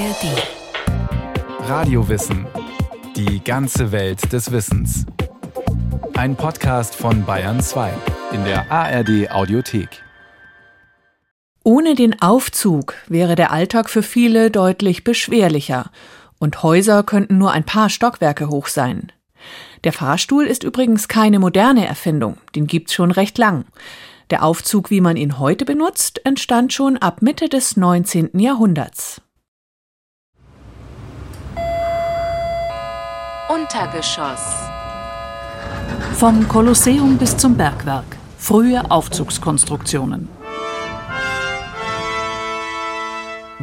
ARD. Radiowissen. Die ganze Welt des Wissens. Ein Podcast von Bayern 2 in der ARD Audiothek. Ohne den Aufzug wäre der Alltag für viele deutlich beschwerlicher und Häuser könnten nur ein paar Stockwerke hoch sein. Der Fahrstuhl ist übrigens keine moderne Erfindung, den gibt's schon recht lang. Der Aufzug, wie man ihn heute benutzt, entstand schon ab Mitte des 19. Jahrhunderts. Untergeschoss. Vom Kolosseum bis zum Bergwerk. Frühe Aufzugskonstruktionen.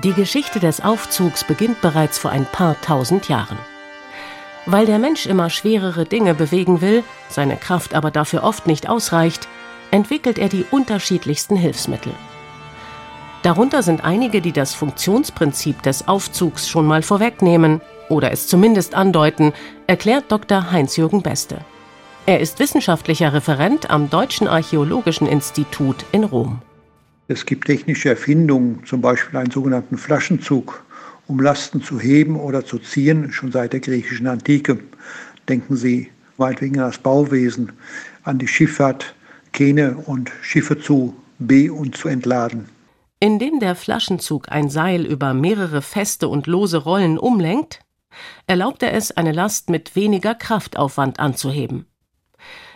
Die Geschichte des Aufzugs beginnt bereits vor ein paar tausend Jahren. Weil der Mensch immer schwerere Dinge bewegen will, seine Kraft aber dafür oft nicht ausreicht, entwickelt er die unterschiedlichsten Hilfsmittel. Darunter sind einige, die das Funktionsprinzip des Aufzugs schon mal vorwegnehmen oder es zumindest andeuten, erklärt Dr. Heinz-Jürgen Beste. Er ist wissenschaftlicher Referent am Deutschen Archäologischen Institut in Rom. Es gibt technische Erfindungen, zum Beispiel einen sogenannten Flaschenzug, um Lasten zu heben oder zu ziehen, schon seit der griechischen Antike. Denken Sie meinetwegen an das Bauwesen, an die Schifffahrt, Kähne und Schiffe zu be- und zu entladen. Indem der Flaschenzug ein Seil über mehrere feste und lose Rollen umlenkt, erlaubt er es, eine Last mit weniger Kraftaufwand anzuheben.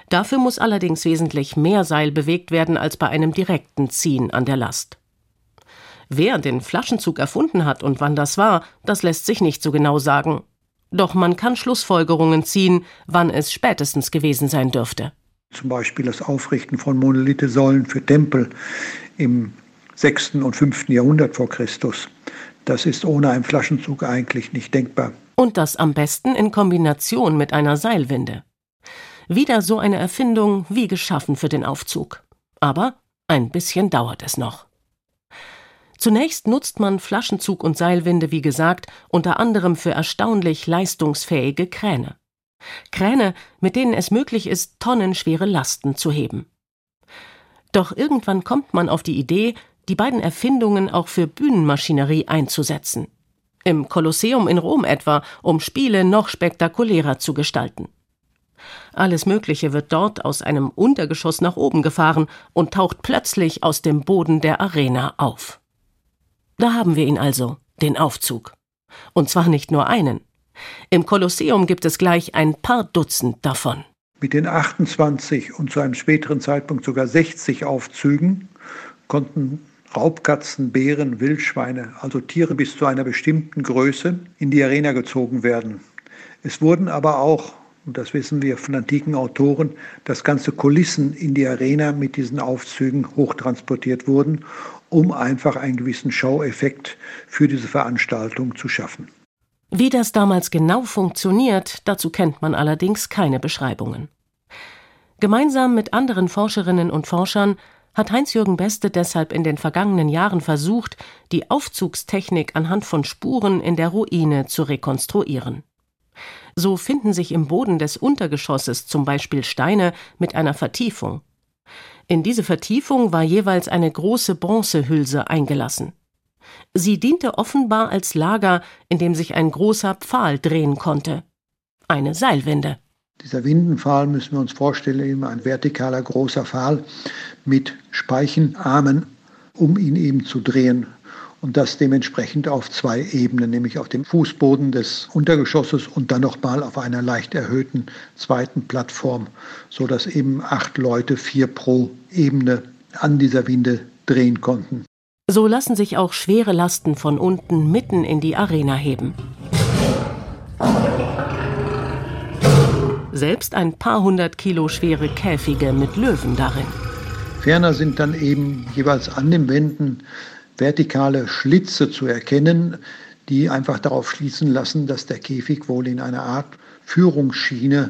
Dafür muss allerdings wesentlich mehr Seil bewegt werden als bei einem direkten Ziehen an der Last. Wer den Flaschenzug erfunden hat und wann das war, das lässt sich nicht so genau sagen. Doch man kann Schlussfolgerungen ziehen, wann es spätestens gewesen sein dürfte. Zum Beispiel das Aufrichten von Monolithe-Säulen für Tempel im 6. und 5. Jahrhundert vor Christus. Das ist ohne einen Flaschenzug eigentlich nicht denkbar. Und das am besten in Kombination mit einer Seilwinde. Wieder so eine Erfindung wie geschaffen für den Aufzug. Aber ein bisschen dauert es noch. Zunächst nutzt man Flaschenzug und Seilwinde, wie gesagt, unter anderem für erstaunlich leistungsfähige Kräne. Kräne, mit denen es möglich ist, tonnenschwere Lasten zu heben. Doch irgendwann kommt man auf die Idee, die beiden Erfindungen auch für Bühnenmaschinerie einzusetzen. Im Kolosseum in Rom etwa, um Spiele noch spektakulärer zu gestalten. Alles Mögliche wird dort aus einem Untergeschoss nach oben gefahren und taucht plötzlich aus dem Boden der Arena auf. Da haben wir ihn also, den Aufzug. Und zwar nicht nur einen. Im Kolosseum gibt es gleich ein paar Dutzend davon. Mit den 28 und zu einem späteren Zeitpunkt sogar 60 Aufzügen konnten Raubkatzen, Bären, Wildschweine, also Tiere bis zu einer bestimmten Größe, in die Arena gezogen werden. Es wurden aber auch, und das wissen wir von antiken Autoren, dass ganze Kulissen in die Arena mit diesen Aufzügen hochtransportiert wurden, um einfach einen gewissen Schaueffekt für diese Veranstaltung zu schaffen. Wie das damals genau funktioniert, dazu kennt man allerdings keine Beschreibungen. Gemeinsam mit anderen Forscherinnen und Forschern hat Heinz-Jürgen Beste deshalb in den vergangenen Jahren versucht, die Aufzugstechnik anhand von Spuren in der Ruine zu rekonstruieren. So finden sich im Boden des Untergeschosses zum Beispiel Steine mit einer Vertiefung. In diese Vertiefung war jeweils eine große Bronzehülse eingelassen. Sie diente offenbar als Lager, in dem sich ein großer Pfahl drehen konnte. Eine Seilwinde. Dieser Windenpfahl müssen wir uns vorstellen, eben ein vertikaler großer Pfahl mit Speichenarmen, um ihn eben zu drehen. Und das dementsprechend auf zwei Ebenen, nämlich auf dem Fußboden des Untergeschosses und dann nochmal auf einer leicht erhöhten zweiten Plattform, sodass eben acht Leute, vier pro Ebene, an dieser Winde drehen konnten. So lassen sich auch schwere Lasten von unten mitten in die Arena heben. Selbst ein paar hundert Kilo schwere Käfige mit Löwen darin. Ferner sind dann eben jeweils an den Wänden vertikale Schlitze zu erkennen, die einfach darauf schließen lassen, dass der Käfig wohl in einer Art Führungsschiene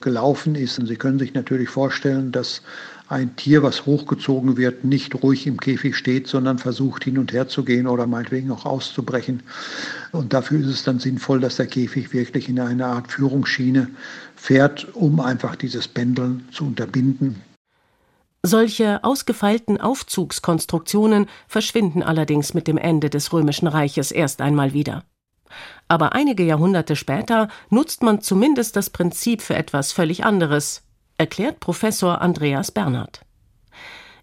gelaufen ist. Und Sie können sich natürlich vorstellen, dass ein Tier, was hochgezogen wird, nicht ruhig im Käfig steht, sondern versucht hin und her zu gehen oder meinetwegen auch auszubrechen. Und dafür ist es dann sinnvoll, dass der Käfig wirklich in eine Art Führungsschiene fährt, um einfach dieses Pendeln zu unterbinden. Solche ausgefeilten Aufzugskonstruktionen verschwinden allerdings mit dem Ende des Römischen Reiches erst einmal wieder. Aber einige Jahrhunderte später nutzt man zumindest das Prinzip für etwas völlig anderes, erklärt Professor Andreas Bernhard.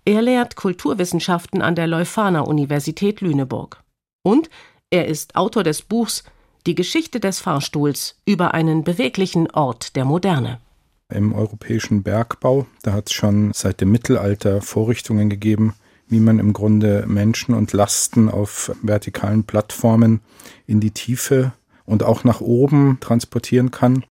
Er lehrt Kulturwissenschaften an der Leuphana Universität Lüneburg. Und er ist Autor des Buchs Die Geschichte des Fahrstuhls über einen beweglichen Ort der Moderne. Im europäischen Bergbau, da hat es schon seit dem Mittelalter Vorrichtungen gegeben, wie man im Grunde Menschen und Lasten auf vertikalen Plattformen in die Tiefe und auch nach oben transportieren kann.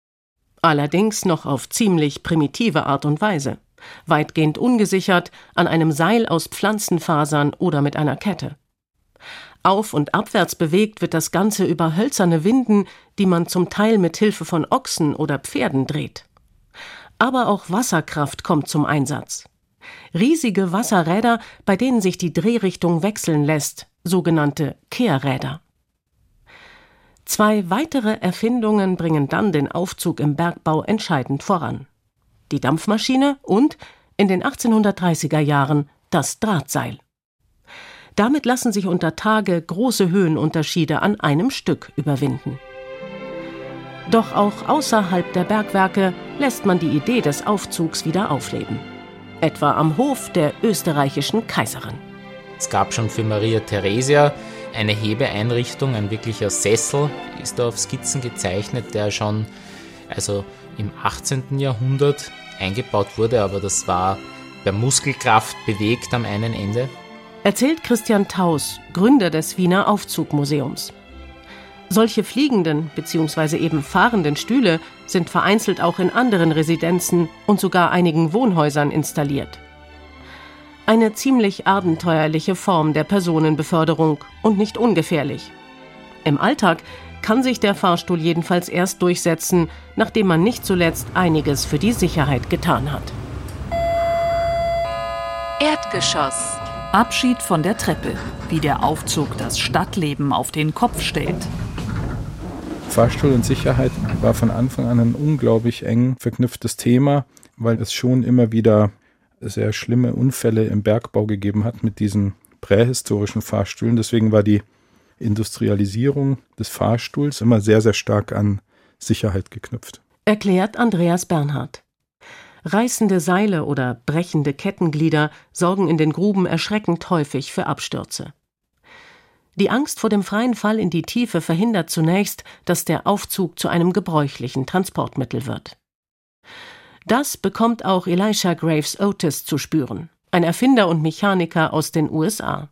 Allerdings noch auf ziemlich primitive Art und Weise, weitgehend ungesichert an einem Seil aus Pflanzenfasern oder mit einer Kette. Auf und abwärts bewegt wird das Ganze über hölzerne Winden, die man zum Teil mit Hilfe von Ochsen oder Pferden dreht. Aber auch Wasserkraft kommt zum Einsatz. Riesige Wasserräder, bei denen sich die Drehrichtung wechseln lässt, sogenannte Kehrräder. Zwei weitere Erfindungen bringen dann den Aufzug im Bergbau entscheidend voran. Die Dampfmaschine und, in den 1830er Jahren, das Drahtseil. Damit lassen sich unter Tage große Höhenunterschiede an einem Stück überwinden. Doch auch außerhalb der Bergwerke lässt man die Idee des Aufzugs wieder aufleben etwa am Hof der österreichischen Kaiserin. Es gab schon für Maria Theresia eine Hebeeinrichtung, ein wirklicher Sessel ist da auf Skizzen gezeichnet, der schon also im 18. Jahrhundert eingebaut wurde, aber das war per Muskelkraft bewegt am einen Ende. Erzählt Christian Taus, Gründer des Wiener Aufzugmuseums. Solche fliegenden bzw. eben fahrenden Stühle sind vereinzelt auch in anderen Residenzen und sogar einigen Wohnhäusern installiert. Eine ziemlich abenteuerliche Form der Personenbeförderung und nicht ungefährlich. Im Alltag kann sich der Fahrstuhl jedenfalls erst durchsetzen, nachdem man nicht zuletzt einiges für die Sicherheit getan hat. Erdgeschoss. Abschied von der Treppe, wie der Aufzug das Stadtleben auf den Kopf stellt. Fahrstuhl und Sicherheit war von Anfang an ein unglaublich eng verknüpftes Thema, weil es schon immer wieder sehr schlimme Unfälle im Bergbau gegeben hat mit diesen prähistorischen Fahrstühlen. Deswegen war die Industrialisierung des Fahrstuhls immer sehr, sehr stark an Sicherheit geknüpft. Erklärt Andreas Bernhard. Reißende Seile oder brechende Kettenglieder sorgen in den Gruben erschreckend häufig für Abstürze. Die Angst vor dem freien Fall in die Tiefe verhindert zunächst, dass der Aufzug zu einem gebräuchlichen Transportmittel wird. Das bekommt auch Elisha Graves Otis zu spüren, ein Erfinder und Mechaniker aus den USA.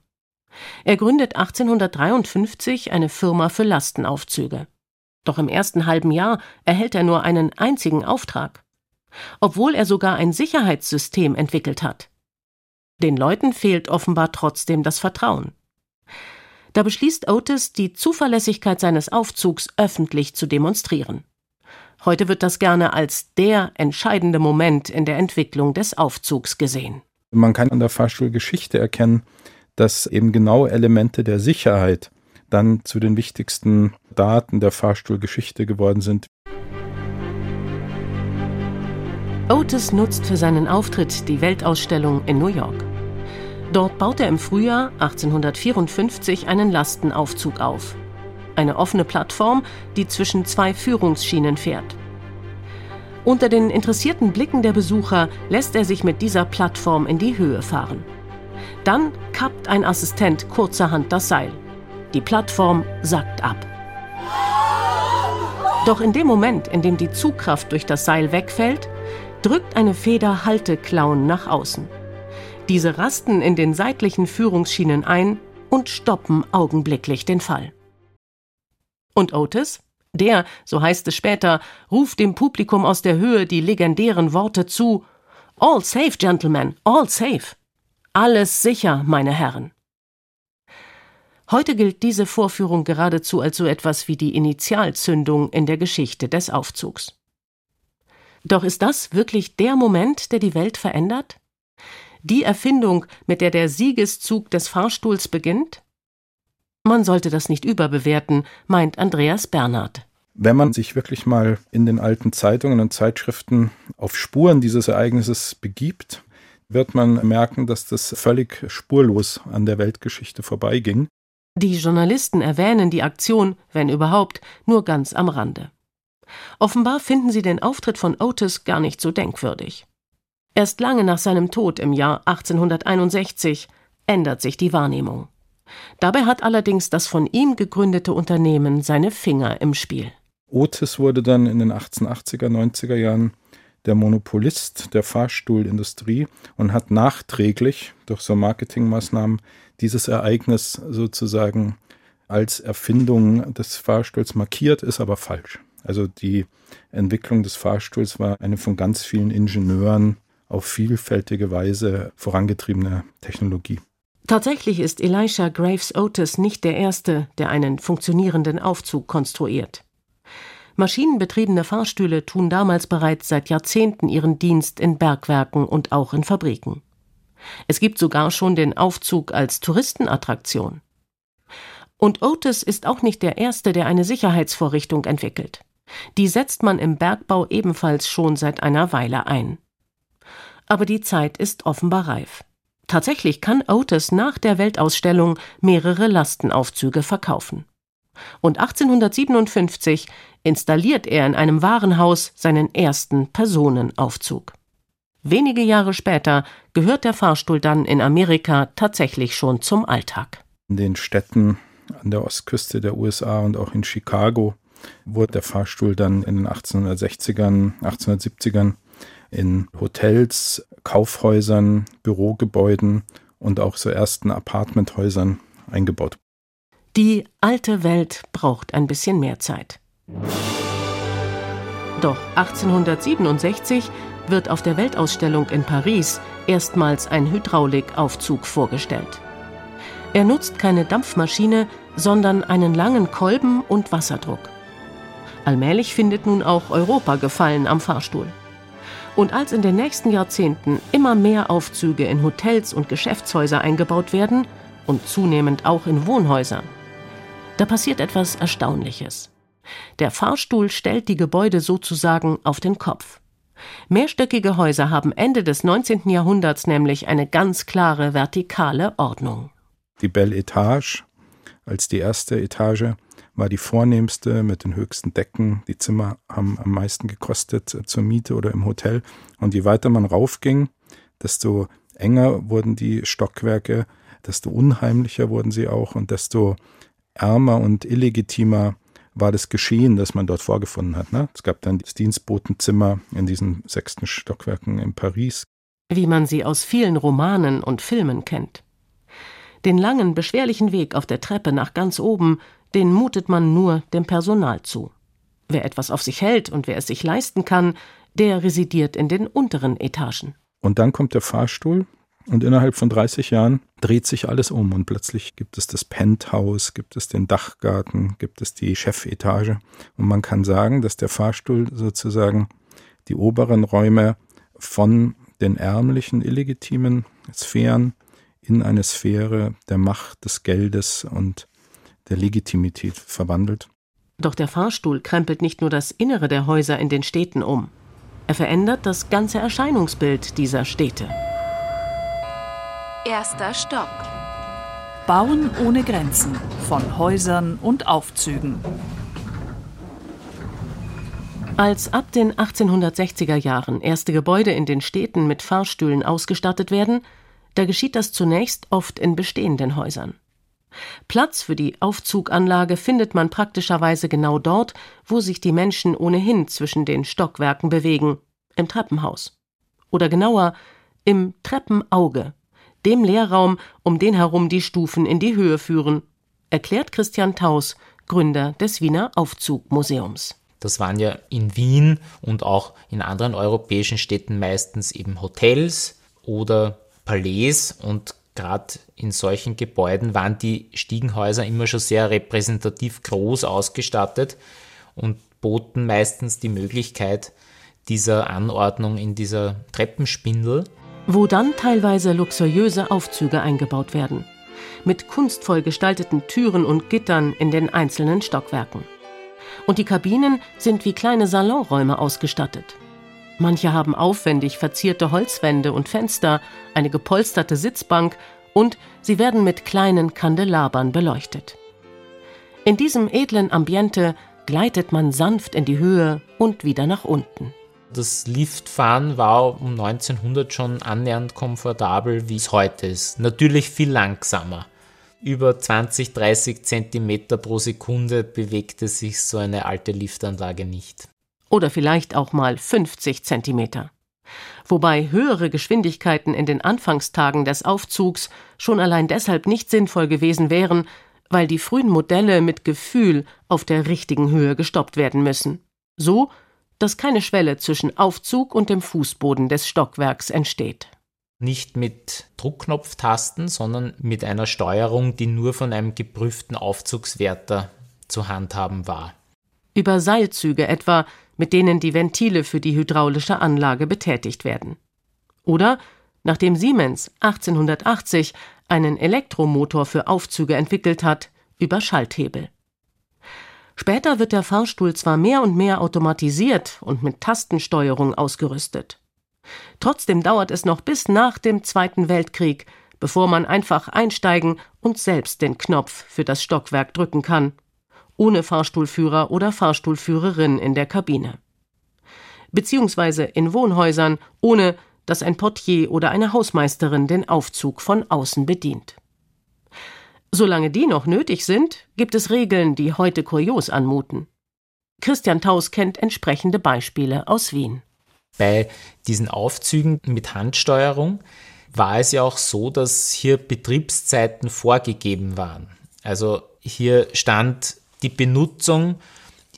Er gründet 1853 eine Firma für Lastenaufzüge. Doch im ersten halben Jahr erhält er nur einen einzigen Auftrag, obwohl er sogar ein Sicherheitssystem entwickelt hat. Den Leuten fehlt offenbar trotzdem das Vertrauen. Da beschließt Otis, die Zuverlässigkeit seines Aufzugs öffentlich zu demonstrieren. Heute wird das gerne als der entscheidende Moment in der Entwicklung des Aufzugs gesehen. Man kann an der Fahrstuhlgeschichte erkennen, dass eben genau Elemente der Sicherheit dann zu den wichtigsten Daten der Fahrstuhlgeschichte geworden sind. Otis nutzt für seinen Auftritt die Weltausstellung in New York. Dort baut er im Frühjahr 1854 einen Lastenaufzug auf. Eine offene Plattform, die zwischen zwei Führungsschienen fährt. Unter den interessierten Blicken der Besucher lässt er sich mit dieser Plattform in die Höhe fahren. Dann kappt ein Assistent kurzerhand das Seil. Die Plattform sackt ab. Doch in dem Moment, in dem die Zugkraft durch das Seil wegfällt, drückt eine Feder Halteklauen nach außen. Diese rasten in den seitlichen Führungsschienen ein und stoppen augenblicklich den Fall. Und Otis? Der, so heißt es später, ruft dem Publikum aus der Höhe die legendären Worte zu All safe, Gentlemen, all safe. Alles sicher, meine Herren. Heute gilt diese Vorführung geradezu als so etwas wie die Initialzündung in der Geschichte des Aufzugs. Doch ist das wirklich der Moment, der die Welt verändert? die Erfindung, mit der der Siegeszug des Fahrstuhls beginnt? Man sollte das nicht überbewerten, meint Andreas Bernhard. Wenn man sich wirklich mal in den alten Zeitungen und Zeitschriften auf Spuren dieses Ereignisses begibt, wird man merken, dass das völlig spurlos an der Weltgeschichte vorbeiging. Die Journalisten erwähnen die Aktion, wenn überhaupt, nur ganz am Rande. Offenbar finden sie den Auftritt von Otis gar nicht so denkwürdig. Erst lange nach seinem Tod im Jahr 1861 ändert sich die Wahrnehmung. Dabei hat allerdings das von ihm gegründete Unternehmen seine Finger im Spiel. Otis wurde dann in den 1880er, 90er Jahren der Monopolist der Fahrstuhlindustrie und hat nachträglich durch so Marketingmaßnahmen dieses Ereignis sozusagen als Erfindung des Fahrstuhls markiert, ist aber falsch. Also die Entwicklung des Fahrstuhls war eine von ganz vielen Ingenieuren auf vielfältige Weise vorangetriebene Technologie. Tatsächlich ist Elisha Graves Otis nicht der Erste, der einen funktionierenden Aufzug konstruiert. Maschinenbetriebene Fahrstühle tun damals bereits seit Jahrzehnten ihren Dienst in Bergwerken und auch in Fabriken. Es gibt sogar schon den Aufzug als Touristenattraktion. Und Otis ist auch nicht der Erste, der eine Sicherheitsvorrichtung entwickelt. Die setzt man im Bergbau ebenfalls schon seit einer Weile ein. Aber die Zeit ist offenbar reif. Tatsächlich kann Otis nach der Weltausstellung mehrere Lastenaufzüge verkaufen. Und 1857 installiert er in einem Warenhaus seinen ersten Personenaufzug. Wenige Jahre später gehört der Fahrstuhl dann in Amerika tatsächlich schon zum Alltag. In den Städten an der Ostküste der USA und auch in Chicago wurde der Fahrstuhl dann in den 1860ern, 1870ern in Hotels, Kaufhäusern, Bürogebäuden und auch so ersten Apartmenthäusern eingebaut. Die alte Welt braucht ein bisschen mehr Zeit. Doch 1867 wird auf der Weltausstellung in Paris erstmals ein Hydraulikaufzug vorgestellt. Er nutzt keine Dampfmaschine, sondern einen langen Kolben und Wasserdruck. Allmählich findet nun auch Europa Gefallen am Fahrstuhl. Und als in den nächsten Jahrzehnten immer mehr Aufzüge in Hotels und Geschäftshäuser eingebaut werden und zunehmend auch in Wohnhäusern, da passiert etwas Erstaunliches. Der Fahrstuhl stellt die Gebäude sozusagen auf den Kopf. Mehrstöckige Häuser haben Ende des 19. Jahrhunderts nämlich eine ganz klare vertikale Ordnung. Die Belle Etage als die erste Etage war die vornehmste mit den höchsten Decken. Die Zimmer haben am meisten gekostet zur Miete oder im Hotel. Und je weiter man raufging, desto enger wurden die Stockwerke, desto unheimlicher wurden sie auch und desto ärmer und illegitimer war das Geschehen, das man dort vorgefunden hat. Ne? Es gab dann das Dienstbotenzimmer in diesen sechsten Stockwerken in Paris. Wie man sie aus vielen Romanen und Filmen kennt. Den langen, beschwerlichen Weg auf der Treppe nach ganz oben, den mutet man nur dem Personal zu. Wer etwas auf sich hält und wer es sich leisten kann, der residiert in den unteren Etagen. Und dann kommt der Fahrstuhl und innerhalb von 30 Jahren dreht sich alles um und plötzlich gibt es das Penthouse, gibt es den Dachgarten, gibt es die Chefetage. Und man kann sagen, dass der Fahrstuhl sozusagen die oberen Räume von den ärmlichen, illegitimen Sphären in eine Sphäre der Macht, des Geldes und der Legitimität verwandelt. Doch der Fahrstuhl krempelt nicht nur das Innere der Häuser in den Städten um. Er verändert das ganze Erscheinungsbild dieser Städte. Erster Stock. Bauen ohne Grenzen von Häusern und Aufzügen. Als ab den 1860er Jahren erste Gebäude in den Städten mit Fahrstühlen ausgestattet werden, da geschieht das zunächst oft in bestehenden Häusern. Platz für die Aufzuganlage findet man praktischerweise genau dort, wo sich die Menschen ohnehin zwischen den Stockwerken bewegen, im Treppenhaus. Oder genauer, im Treppenauge, dem Leerraum, um den herum die Stufen in die Höhe führen, erklärt Christian Taus, Gründer des Wiener Aufzugmuseums. Das waren ja in Wien und auch in anderen europäischen Städten meistens eben Hotels oder Palais und gerade in solchen Gebäuden waren die Stiegenhäuser immer schon sehr repräsentativ groß ausgestattet und boten meistens die Möglichkeit dieser Anordnung in dieser Treppenspindel wo dann teilweise luxuriöse Aufzüge eingebaut werden, mit kunstvoll gestalteten Türen und Gittern in den einzelnen Stockwerken. Und die Kabinen sind wie kleine Salonräume ausgestattet. Manche haben aufwendig verzierte Holzwände und Fenster, eine gepolsterte Sitzbank Und sie werden mit kleinen Kandelabern beleuchtet. In diesem edlen Ambiente gleitet man sanft in die Höhe und wieder nach unten. Das Liftfahren war um 1900 schon annähernd komfortabel, wie es heute ist. Natürlich viel langsamer. Über 20, 30 Zentimeter pro Sekunde bewegte sich so eine alte Liftanlage nicht. Oder vielleicht auch mal 50 Zentimeter. Wobei höhere Geschwindigkeiten in den Anfangstagen des Aufzugs schon allein deshalb nicht sinnvoll gewesen wären, weil die frühen Modelle mit Gefühl auf der richtigen Höhe gestoppt werden müssen. So, dass keine Schwelle zwischen Aufzug und dem Fußboden des Stockwerks entsteht. Nicht mit Druckknopftasten, sondern mit einer Steuerung, die nur von einem geprüften Aufzugswärter zu handhaben war. Über Seilzüge etwa, mit denen die Ventile für die hydraulische Anlage betätigt werden. Oder nachdem Siemens 1880 einen Elektromotor für Aufzüge entwickelt hat, über Schalthebel. Später wird der Fahrstuhl zwar mehr und mehr automatisiert und mit Tastensteuerung ausgerüstet. Trotzdem dauert es noch bis nach dem Zweiten Weltkrieg, bevor man einfach einsteigen und selbst den Knopf für das Stockwerk drücken kann, ohne Fahrstuhlführer oder Fahrstuhlführerin in der Kabine. Beziehungsweise in Wohnhäusern, ohne dass ein Portier oder eine Hausmeisterin den Aufzug von außen bedient. Solange die noch nötig sind, gibt es Regeln, die heute kurios anmuten. Christian Taus kennt entsprechende Beispiele aus Wien. Bei diesen Aufzügen mit Handsteuerung war es ja auch so, dass hier Betriebszeiten vorgegeben waren. Also hier stand, die Benutzung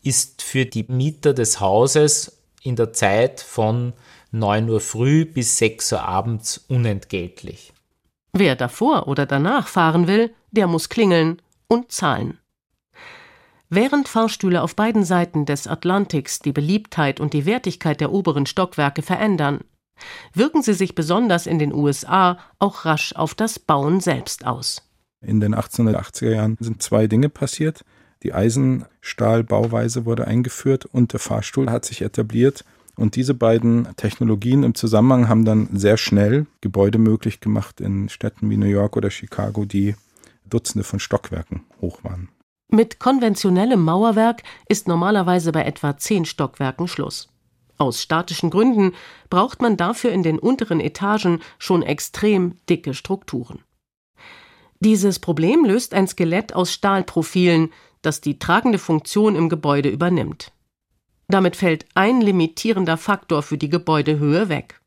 ist für die Mieter des Hauses in der Zeit von 9 Uhr früh bis 6 Uhr abends unentgeltlich. Wer davor oder danach fahren will, der muss klingeln und zahlen. Während Fahrstühle auf beiden Seiten des Atlantiks die Beliebtheit und die Wertigkeit der oberen Stockwerke verändern, wirken sie sich besonders in den USA auch rasch auf das Bauen selbst aus. In den 1880er Jahren sind zwei Dinge passiert. Die Eisenstahlbauweise wurde eingeführt und der Fahrstuhl hat sich etabliert und diese beiden Technologien im Zusammenhang haben dann sehr schnell Gebäude möglich gemacht in Städten wie New York oder Chicago, die Dutzende von Stockwerken hoch waren. Mit konventionellem Mauerwerk ist normalerweise bei etwa zehn Stockwerken Schluss. Aus statischen Gründen braucht man dafür in den unteren Etagen schon extrem dicke Strukturen. Dieses Problem löst ein Skelett aus Stahlprofilen, das die tragende Funktion im Gebäude übernimmt. Damit fällt ein limitierender Faktor für die Gebäudehöhe weg.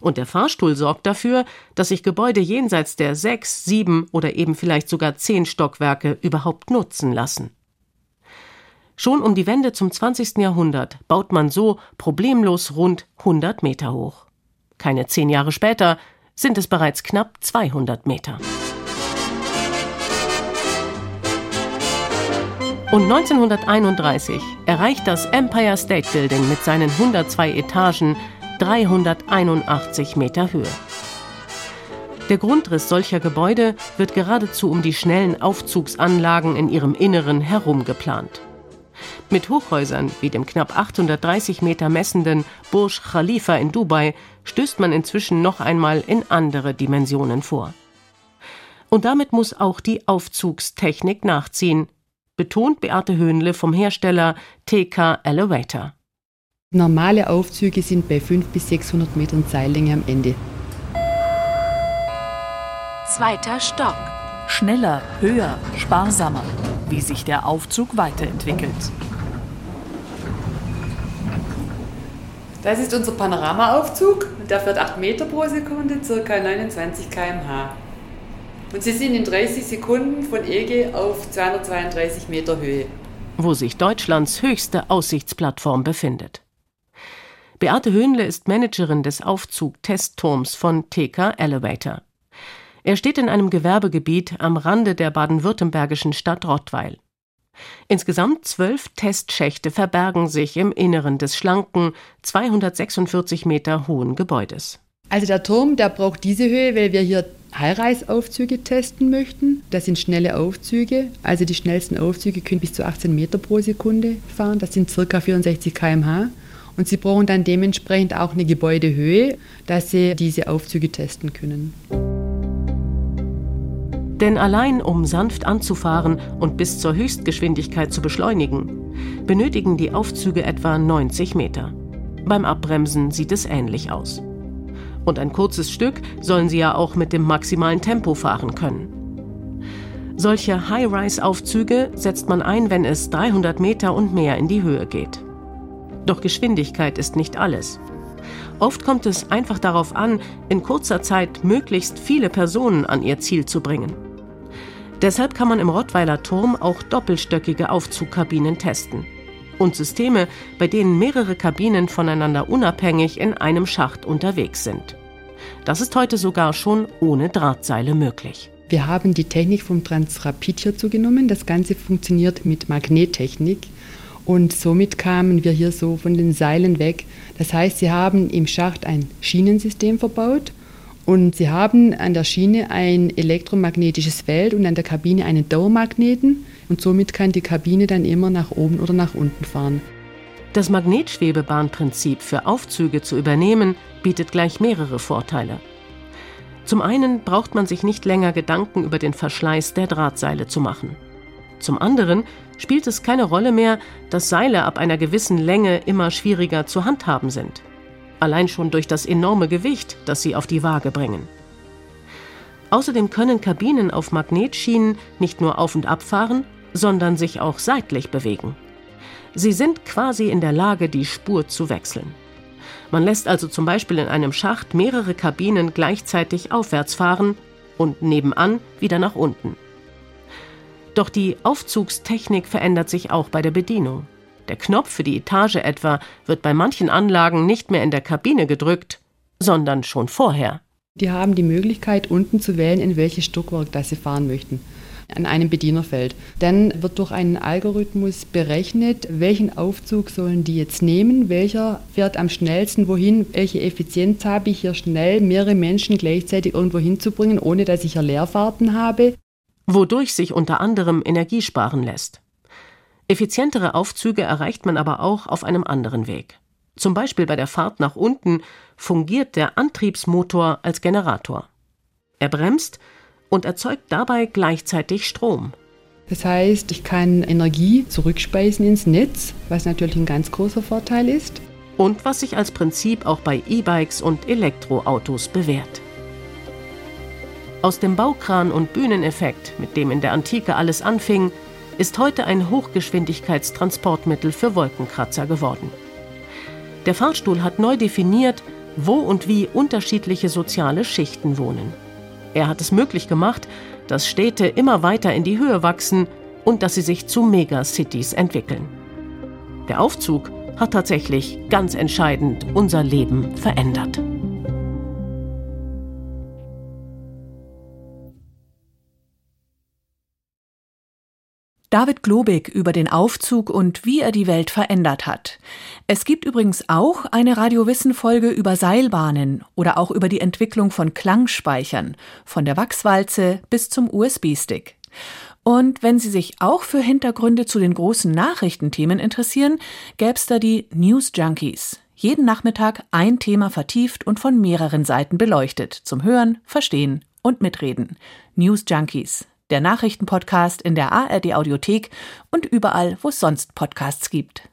Und der Fahrstuhl sorgt dafür, dass sich Gebäude jenseits der sechs, sieben oder eben vielleicht sogar zehn Stockwerke überhaupt nutzen lassen. Schon um die Wende zum 20. Jahrhundert baut man so problemlos rund 100 Meter hoch. Keine zehn Jahre später sind es bereits knapp 200 Meter. Und 1931 erreicht das Empire State Building mit seinen 102 Etagen 381 Meter Höhe. Der Grundriss solcher Gebäude wird geradezu um die schnellen Aufzugsanlagen in ihrem Inneren herum geplant. Mit Hochhäusern wie dem knapp 830 Meter messenden Burj Khalifa in Dubai stößt man inzwischen noch einmal in andere Dimensionen vor. Und damit muss auch die Aufzugstechnik nachziehen, betont Beate Höhnle vom Hersteller TK Elevator. Normale Aufzüge sind bei 500 bis 600 Metern Seillänge am Ende. Zweiter Stock. Schneller, höher, sparsamer. Wie sich der Aufzug weiterentwickelt. Das ist unser Panoramaaufzug der fährt 8 Meter pro Sekunde, ca. 29 km/h. Und sie sind in 30 Sekunden von Ege auf 232 Meter Höhe. Wo sich Deutschlands höchste Aussichtsplattform befindet. Beate Höhnle ist Managerin des Aufzug-Testturms von TK Elevator. Er steht in einem Gewerbegebiet am Rande der baden-württembergischen Stadt Rottweil. Insgesamt zwölf Testschächte verbergen sich im Inneren des schlanken, 246 Meter hohen Gebäudes. Also der Turm, der braucht diese Höhe, weil wir hier Heilreisaufzüge testen möchten. Das sind schnelle Aufzüge. Also die schnellsten Aufzüge können bis zu 18 Meter pro Sekunde fahren. Das sind ca. 64 km/h. Und sie brauchen dann dementsprechend auch eine Gebäudehöhe, dass sie diese Aufzüge testen können. Denn allein um sanft anzufahren und bis zur Höchstgeschwindigkeit zu beschleunigen, benötigen die Aufzüge etwa 90 Meter. Beim Abbremsen sieht es ähnlich aus. Und ein kurzes Stück sollen sie ja auch mit dem maximalen Tempo fahren können. Solche High-Rise-Aufzüge setzt man ein, wenn es 300 Meter und mehr in die Höhe geht. Doch Geschwindigkeit ist nicht alles. Oft kommt es einfach darauf an, in kurzer Zeit möglichst viele Personen an ihr Ziel zu bringen. Deshalb kann man im Rottweiler Turm auch doppelstöckige Aufzugkabinen testen. Und Systeme, bei denen mehrere Kabinen voneinander unabhängig in einem Schacht unterwegs sind. Das ist heute sogar schon ohne Drahtseile möglich. Wir haben die Technik vom Transrapid hierzu genommen. Das Ganze funktioniert mit Magnettechnik. Und somit kamen wir hier so von den Seilen weg. Das heißt, sie haben im Schacht ein Schienensystem verbaut und sie haben an der Schiene ein elektromagnetisches Feld und an der Kabine einen Dauermagneten. Und somit kann die Kabine dann immer nach oben oder nach unten fahren. Das Magnetschwebebahnprinzip für Aufzüge zu übernehmen, bietet gleich mehrere Vorteile. Zum einen braucht man sich nicht länger Gedanken über den Verschleiß der Drahtseile zu machen. Zum anderen spielt es keine Rolle mehr, dass Seile ab einer gewissen Länge immer schwieriger zu handhaben sind. Allein schon durch das enorme Gewicht, das sie auf die Waage bringen. Außerdem können Kabinen auf Magnetschienen nicht nur auf und abfahren, sondern sich auch seitlich bewegen. Sie sind quasi in der Lage, die Spur zu wechseln. Man lässt also zum Beispiel in einem Schacht mehrere Kabinen gleichzeitig aufwärts fahren und nebenan wieder nach unten. Doch die Aufzugstechnik verändert sich auch bei der Bedienung. Der Knopf für die Etage etwa wird bei manchen Anlagen nicht mehr in der Kabine gedrückt, sondern schon vorher. Die haben die Möglichkeit, unten zu wählen, in welches Stockwerk das sie fahren möchten an einem Bedienerfeld. Dann wird durch einen Algorithmus berechnet, welchen Aufzug sollen die jetzt nehmen, welcher fährt am schnellsten wohin, welche Effizienz habe ich hier schnell mehrere Menschen gleichzeitig irgendwo hinzubringen, ohne dass ich hier Leerfahrten habe. Wodurch sich unter anderem Energie sparen lässt. Effizientere Aufzüge erreicht man aber auch auf einem anderen Weg. Zum Beispiel bei der Fahrt nach unten fungiert der Antriebsmotor als Generator. Er bremst, und erzeugt dabei gleichzeitig Strom. Das heißt, ich kann Energie zurückspeisen ins Netz, was natürlich ein ganz großer Vorteil ist. Und was sich als Prinzip auch bei E-Bikes und Elektroautos bewährt. Aus dem Baukran und Bühneneffekt, mit dem in der Antike alles anfing, ist heute ein Hochgeschwindigkeitstransportmittel für Wolkenkratzer geworden. Der Fahrstuhl hat neu definiert, wo und wie unterschiedliche soziale Schichten wohnen. Er hat es möglich gemacht, dass Städte immer weiter in die Höhe wachsen und dass sie sich zu Megacities entwickeln. Der Aufzug hat tatsächlich ganz entscheidend unser Leben verändert. David Globig über den Aufzug und wie er die Welt verändert hat. Es gibt übrigens auch eine Radiowissen-Folge über Seilbahnen oder auch über die Entwicklung von Klangspeichern, von der Wachswalze bis zum USB-Stick. Und wenn Sie sich auch für Hintergründe zu den großen Nachrichtenthemen interessieren, gäb's da die News Junkies. Jeden Nachmittag ein Thema vertieft und von mehreren Seiten beleuchtet. Zum Hören, Verstehen und Mitreden. News Junkies der Nachrichtenpodcast in der ARD Audiothek und überall, wo es sonst Podcasts gibt.